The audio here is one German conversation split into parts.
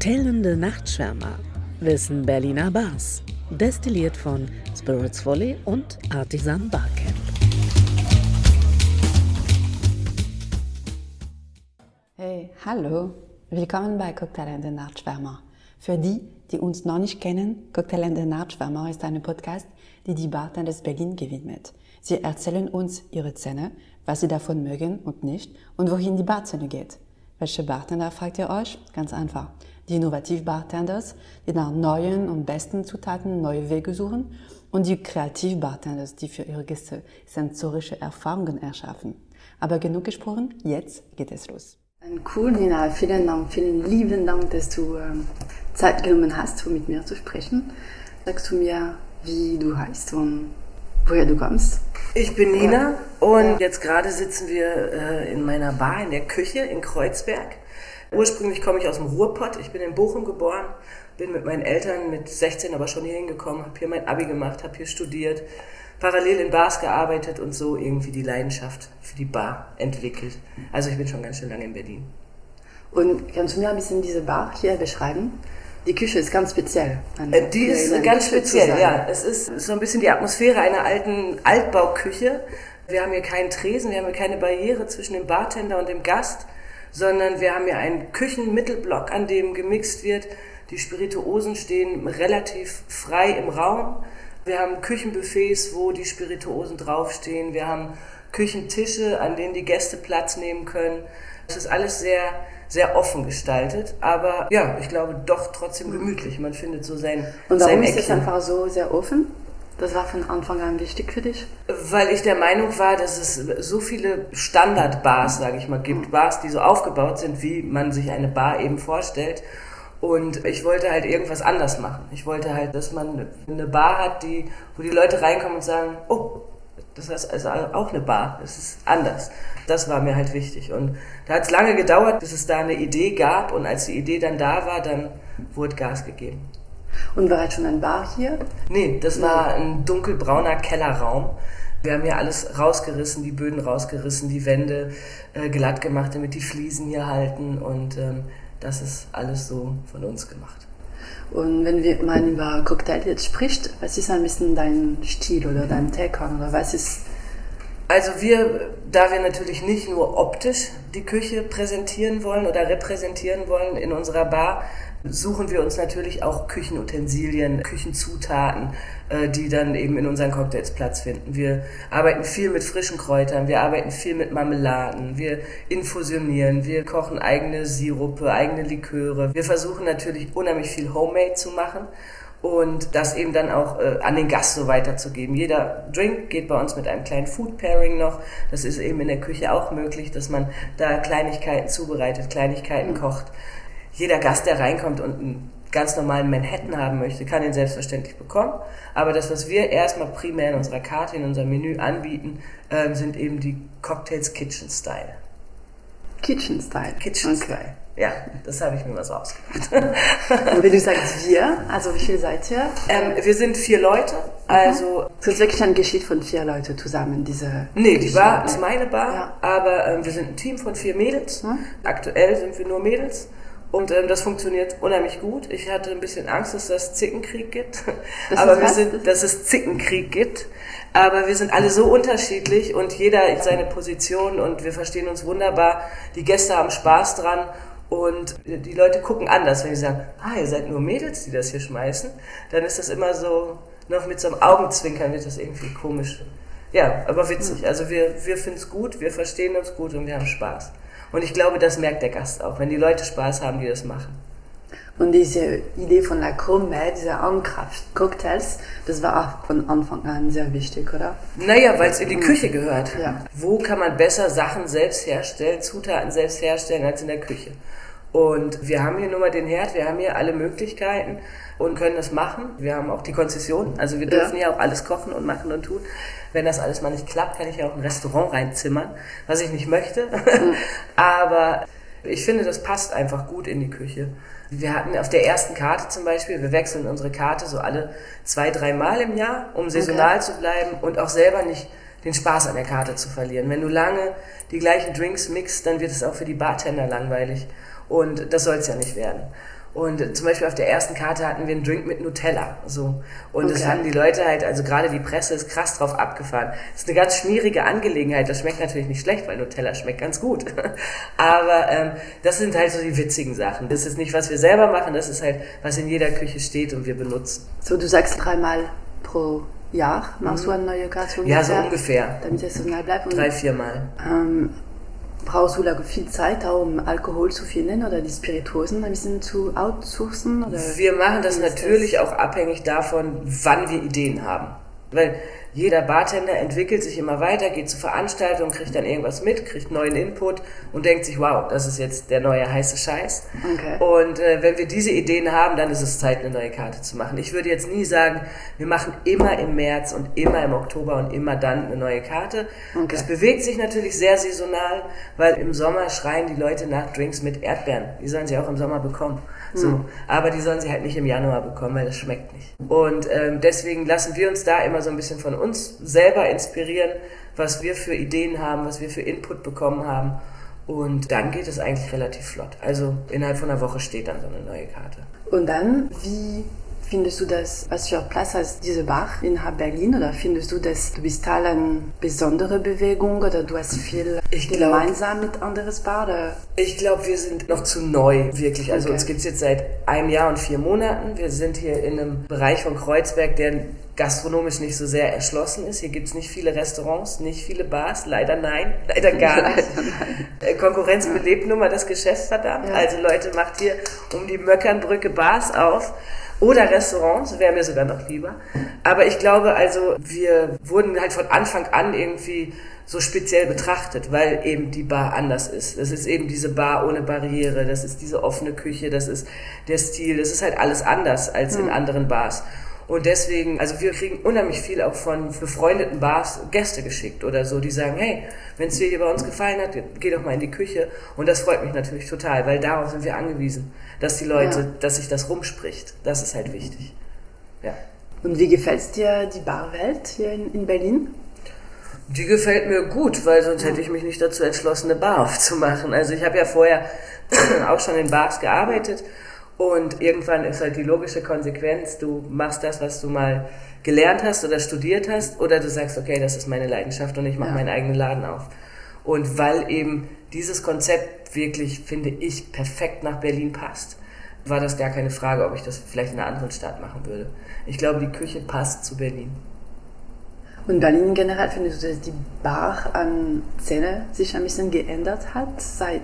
Cocktailende Nachtschwärmer wissen Berliner Bars. Destilliert von Spirits Volley und Artisan Barcamp. Hey, hallo. Willkommen bei Cocktailende Nachtschwärmer. Für die, die uns noch nicht kennen, Cocktailende Nachtschwärmer ist ein Podcast, die die Bartenders Berlin gewidmet. Sie erzählen uns ihre Szene, was sie davon mögen und nicht und wohin die Barszene geht. Welche Bartender fragt ihr euch? Ganz einfach. Die Innovativ-Bartenders, die nach neuen und besten Zutaten neue Wege suchen und die Kreativ-Bartenders, die für ihre Gäste sensorische Erfahrungen erschaffen. Aber genug gesprochen, jetzt geht es los. Cool, Nina. Vielen Dank, vielen lieben Dank, dass du ähm, Zeit genommen hast, um mit mir zu sprechen. Sagst du mir, wie du heißt und woher du kommst? Ich bin Nina und ja. jetzt gerade sitzen wir äh, in meiner Bar in der Küche in Kreuzberg. Ursprünglich komme ich aus dem Ruhrpott. Ich bin in Bochum geboren, bin mit meinen Eltern mit 16 aber schon hier hingekommen, habe hier mein Abi gemacht, habe hier studiert, parallel in Bars gearbeitet und so irgendwie die Leidenschaft für die Bar entwickelt. Also ich bin schon ganz schön lange in Berlin. Und kannst du mir ein bisschen diese Bar hier beschreiben? Die Küche ist ganz speziell. Eine, die ist ganz Küche speziell, ja. Es ist so ein bisschen die Atmosphäre einer alten Altbauküche. Wir haben hier keinen Tresen, wir haben hier keine Barriere zwischen dem Bartender und dem Gast, sondern wir haben hier einen Küchenmittelblock, an dem gemixt wird. Die Spirituosen stehen relativ frei im Raum. Wir haben Küchenbuffets, wo die Spirituosen draufstehen. Wir haben Küchentische, an denen die Gäste Platz nehmen können. Es ist alles sehr sehr offen gestaltet, aber ja, ich glaube doch trotzdem gemütlich. Man findet so sein Und warum sein ist es einfach so sehr offen? Das war von Anfang an wichtig für dich? Weil ich der Meinung war, dass es so viele Standardbars, sage ich mal, gibt. Bars, die so aufgebaut sind, wie man sich eine Bar eben vorstellt. Und ich wollte halt irgendwas anders machen. Ich wollte halt, dass man eine Bar hat, die, wo die Leute reinkommen und sagen, oh, das ist also auch eine Bar, das ist anders. Das war mir halt wichtig. Und da hat es lange gedauert, bis es da eine Idee gab. Und als die Idee dann da war, dann wurde Gas gegeben. Und war halt schon ein Bar hier? Nee, das war ein dunkelbrauner Kellerraum. Wir haben hier alles rausgerissen, die Böden rausgerissen, die Wände äh, glatt gemacht, damit die Fliesen hier halten. Und ähm, das ist alles so von uns gemacht. Und wenn wir, man über Cocktail jetzt spricht, was ist ein bisschen dein Stil oder dein Take on oder was ist? Also wir, da wir natürlich nicht nur optisch die Küche präsentieren wollen oder repräsentieren wollen in unserer Bar, suchen wir uns natürlich auch Küchenutensilien, Küchenzutaten, äh, die dann eben in unseren Cocktails Platz finden. Wir arbeiten viel mit frischen Kräutern, wir arbeiten viel mit Marmeladen, wir infusionieren, wir kochen eigene Sirupe, eigene Liköre. Wir versuchen natürlich unheimlich viel Homemade zu machen und das eben dann auch äh, an den Gast so weiterzugeben. Jeder Drink geht bei uns mit einem kleinen Food Pairing noch. Das ist eben in der Küche auch möglich, dass man da Kleinigkeiten zubereitet, Kleinigkeiten kocht jeder Gast, der reinkommt und einen ganz normalen Manhattan haben möchte, kann ihn selbstverständlich bekommen. Aber das, was wir erstmal primär in unserer Karte, in unserem Menü anbieten, äh, sind eben die Cocktails Kitchen Style. Kitchen Style. Kitchen okay. Ja, das habe ich mir mal so ausgedacht. Und wenn du sagst wir, also wie viel seid ihr? Ähm, wir sind vier Leute. Also das ist wirklich ein Geschichte von vier Leuten zusammen, diese. Nee, die Bar ist meine Bar, ja. aber ähm, wir sind ein Team von vier Mädels. Hm? Aktuell sind wir nur Mädels. Und ähm, das funktioniert unheimlich gut. Ich hatte ein bisschen Angst, dass es Zickenkrieg gibt. Das Aber wir sind, dass es Zickenkrieg gibt. Aber wir sind alle so unterschiedlich und jeder seine Position und wir verstehen uns wunderbar. Die Gäste haben Spaß dran und die Leute gucken anders, wenn sie sagen, ah, ihr seid nur Mädels, die das hier schmeißen. Dann ist das immer so, noch mit so einem Augenzwinkern wird das irgendwie komisch. Ja, aber witzig. Also wir, wir finden es gut, wir verstehen uns gut und wir haben Spaß. Und ich glaube, das merkt der Gast auch, wenn die Leute Spaß haben, die das machen. Und diese Idee von La Chrome, diese Ankraft-Cocktails, das war auch von Anfang an sehr wichtig, oder? Naja, weil es in die mhm. Küche gehört. Ja. Wo kann man besser Sachen selbst herstellen, Zutaten selbst herstellen, als in der Küche? Und wir haben hier nur mal den Herd, wir haben hier alle Möglichkeiten und können das machen. Wir haben auch die Konzession, also wir dürfen ja. hier auch alles kochen und machen und tun. Wenn das alles mal nicht klappt, kann ich ja auch ein Restaurant reinzimmern, was ich nicht möchte. Mhm. Aber ich finde, das passt einfach gut in die Küche. Wir hatten auf der ersten Karte zum Beispiel, wir wechseln unsere Karte so alle zwei, drei Mal im Jahr, um saisonal okay. zu bleiben und auch selber nicht den Spaß an der Karte zu verlieren. Wenn du lange die gleichen Drinks mixst, dann wird es auch für die Bartender langweilig. Und das soll es ja nicht werden. Und zum Beispiel auf der ersten Karte hatten wir einen Drink mit Nutella. So. Und okay. das haben die Leute halt, also gerade die Presse ist krass drauf abgefahren. Das ist eine ganz schmierige Angelegenheit. Das schmeckt natürlich nicht schlecht, weil Nutella schmeckt ganz gut. Aber ähm, das sind halt so die witzigen Sachen. Das ist nicht, was wir selber machen, das ist halt, was in jeder Küche steht und wir benutzen. So, du sagst dreimal pro Jahr machst mhm. du eine neue Karte? Ja, so ungefähr. Damit es saisonal bleibt. Drei, viermal. Ähm, brauchst du da viel Zeit, um Alkohol zu finden oder die Spirituosen ein bisschen zu outsourcen? Oder wir machen das natürlich das? auch abhängig davon, wann wir Ideen haben. Weil jeder Bartender entwickelt sich immer weiter, geht zu Veranstaltungen, kriegt dann irgendwas mit, kriegt neuen Input und denkt sich, wow, das ist jetzt der neue heiße Scheiß. Okay. Und äh, wenn wir diese Ideen haben, dann ist es Zeit, eine neue Karte zu machen. Ich würde jetzt nie sagen, wir machen immer im März und immer im Oktober und immer dann eine neue Karte. Okay. Es bewegt sich natürlich sehr saisonal, weil im Sommer schreien die Leute nach Drinks mit Erdbeeren. Die sollen sie auch im Sommer bekommen. So, mhm. aber die sollen sie halt nicht im Januar bekommen, weil das schmeckt nicht. Und ähm, deswegen lassen wir uns da immer so ein bisschen von uns selber inspirieren, was wir für Ideen haben, was wir für Input bekommen haben. Und dann geht es eigentlich relativ flott. Also innerhalb von einer Woche steht dann so eine neue Karte. Und dann, wie Findest du das, was für Platz hat diese Bar innerhalb Berlin? Oder findest du, dass du bist Teil einer besonderen Bewegung oder du hast viel ich glaub, gemeinsam mit anderen Bar? Oder? Ich glaube, wir sind noch zu neu, wirklich. Also okay. uns gibt es jetzt seit einem Jahr und vier Monaten. Wir sind hier in einem Bereich von Kreuzberg, der gastronomisch nicht so sehr erschlossen ist. Hier gibt es nicht viele Restaurants, nicht viele Bars. Leider nein, leider gar nicht. Leider Konkurrenz belebt nur mal das Geschäft, verdammt. Ja. Also Leute, macht hier um die Möckernbrücke Bars auf oder Restaurants, wäre mir sogar noch lieber. Aber ich glaube also, wir wurden halt von Anfang an irgendwie so speziell betrachtet, weil eben die Bar anders ist. Das ist eben diese Bar ohne Barriere, das ist diese offene Küche, das ist der Stil, das ist halt alles anders als in hm. anderen Bars. Und deswegen, also wir kriegen unheimlich viel auch von befreundeten Bars Gäste geschickt oder so, die sagen, hey, wenn es dir hier bei uns gefallen hat, geh doch mal in die Küche. Und das freut mich natürlich total, weil darauf sind wir angewiesen, dass die Leute, ja. dass sich das rumspricht. Das ist halt wichtig. Ja. Und wie gefällt dir die Barwelt hier in, in Berlin? Die gefällt mir gut, weil sonst hätte ich mich nicht dazu entschlossen, eine Bar aufzumachen. Also ich habe ja vorher auch schon in Bars gearbeitet und irgendwann ist halt die logische Konsequenz, du machst das, was du mal gelernt hast oder studiert hast, oder du sagst, okay, das ist meine Leidenschaft und ich mache ja. meinen eigenen Laden auf. Und weil eben dieses Konzept wirklich, finde ich, perfekt nach Berlin passt, war das gar keine Frage, ob ich das vielleicht in einer anderen Stadt machen würde. Ich glaube, die Küche passt zu Berlin. Und Berlin generell, findest du, dass die Bar an Szene sich ein bisschen geändert hat seit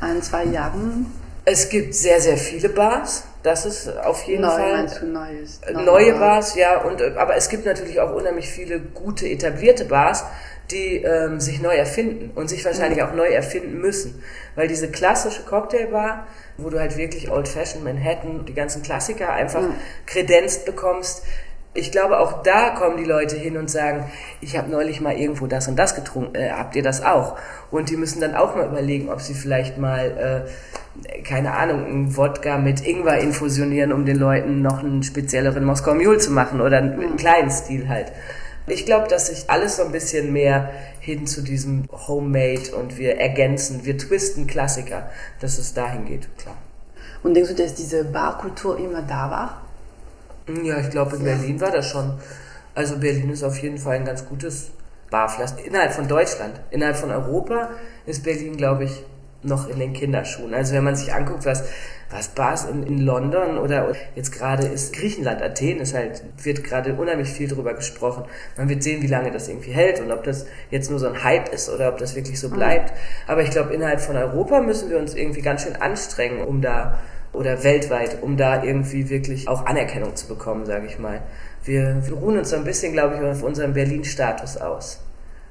ein, zwei Jahren? Es gibt sehr, sehr viele Bars. Das ist auf jeden Neu, Fall. Meinst du Neues? Neue Bars, ja. Und, aber es gibt natürlich auch unheimlich viele gute etablierte Bars, die ähm, sich neu erfinden und sich wahrscheinlich mhm. auch neu erfinden müssen. Weil diese klassische Cocktailbar, wo du halt wirklich Old Fashioned Manhattan, die ganzen Klassiker einfach mhm. kredenzt bekommst, ich glaube, auch da kommen die Leute hin und sagen, ich habe neulich mal irgendwo das und das getrunken, äh, habt ihr das auch? Und die müssen dann auch mal überlegen, ob sie vielleicht mal, äh, keine Ahnung, einen Wodka mit Ingwer infusionieren, um den Leuten noch einen spezielleren Moskau Mule zu machen oder einen, einen kleinen Stil halt. Ich glaube, dass sich alles so ein bisschen mehr hin zu diesem Homemade und wir ergänzen, wir twisten Klassiker, dass es dahin geht, klar. Und denkst du, dass diese Barkultur immer da war? Ja, ich glaube, in Berlin war das schon. Also Berlin ist auf jeden Fall ein ganz gutes Barpflaster. Innerhalb von Deutschland, innerhalb von Europa ist Berlin, glaube ich, noch in den Kinderschuhen. Also wenn man sich anguckt, was, was Bars in, in London oder jetzt gerade ist Griechenland, Athen ist halt, wird gerade unheimlich viel darüber gesprochen. Man wird sehen, wie lange das irgendwie hält und ob das jetzt nur so ein Hype ist oder ob das wirklich so bleibt. Aber ich glaube, innerhalb von Europa müssen wir uns irgendwie ganz schön anstrengen, um da oder weltweit, um da irgendwie wirklich auch Anerkennung zu bekommen, sage ich mal. Wir, wir ruhen uns so ein bisschen, glaube ich, auf unserem Berlin-Status aus.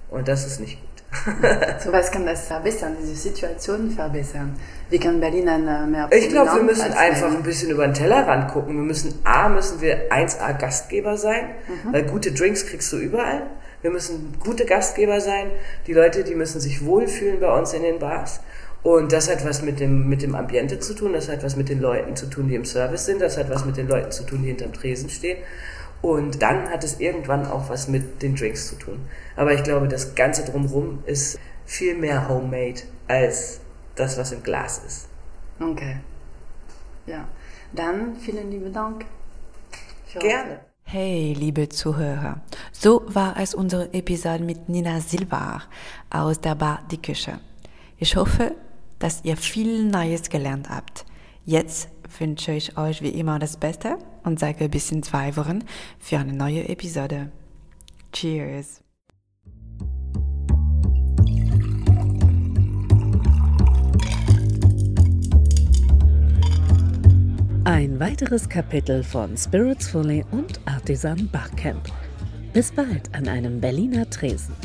Und das ist nicht gut. so was kann das verbessern, diese Situation verbessern? Wie kann Berlin eine mehr Ich glaube, wir müssen einfach ein bisschen über den Tellerrand gucken. Wir müssen A, müssen wir 1A Gastgeber sein, mhm. weil gute Drinks kriegst du überall. Wir müssen gute Gastgeber sein. Die Leute, die müssen sich wohlfühlen bei uns in den Bars. Und das hat was mit dem, mit dem Ambiente zu tun, das hat was mit den Leuten zu tun, die im Service sind, das hat was mit den Leuten zu tun, die hinterm Tresen stehen. Und dann hat es irgendwann auch was mit den Drinks zu tun. Aber ich glaube, das Ganze drumherum ist viel mehr homemade als das, was im Glas ist. Okay. Ja, dann vielen lieben Dank. Gerne. Hey, liebe Zuhörer. So war es unsere Episode mit Nina Silva aus der Bar Die Küche. Ich hoffe, dass ihr viel Neues gelernt habt. Jetzt wünsche ich euch wie immer das Beste und sage bis in zwei Wochen für eine neue Episode. Cheers! Ein weiteres Kapitel von Spirits Fully und Artisan Barcamp. Bis bald an einem Berliner Tresen.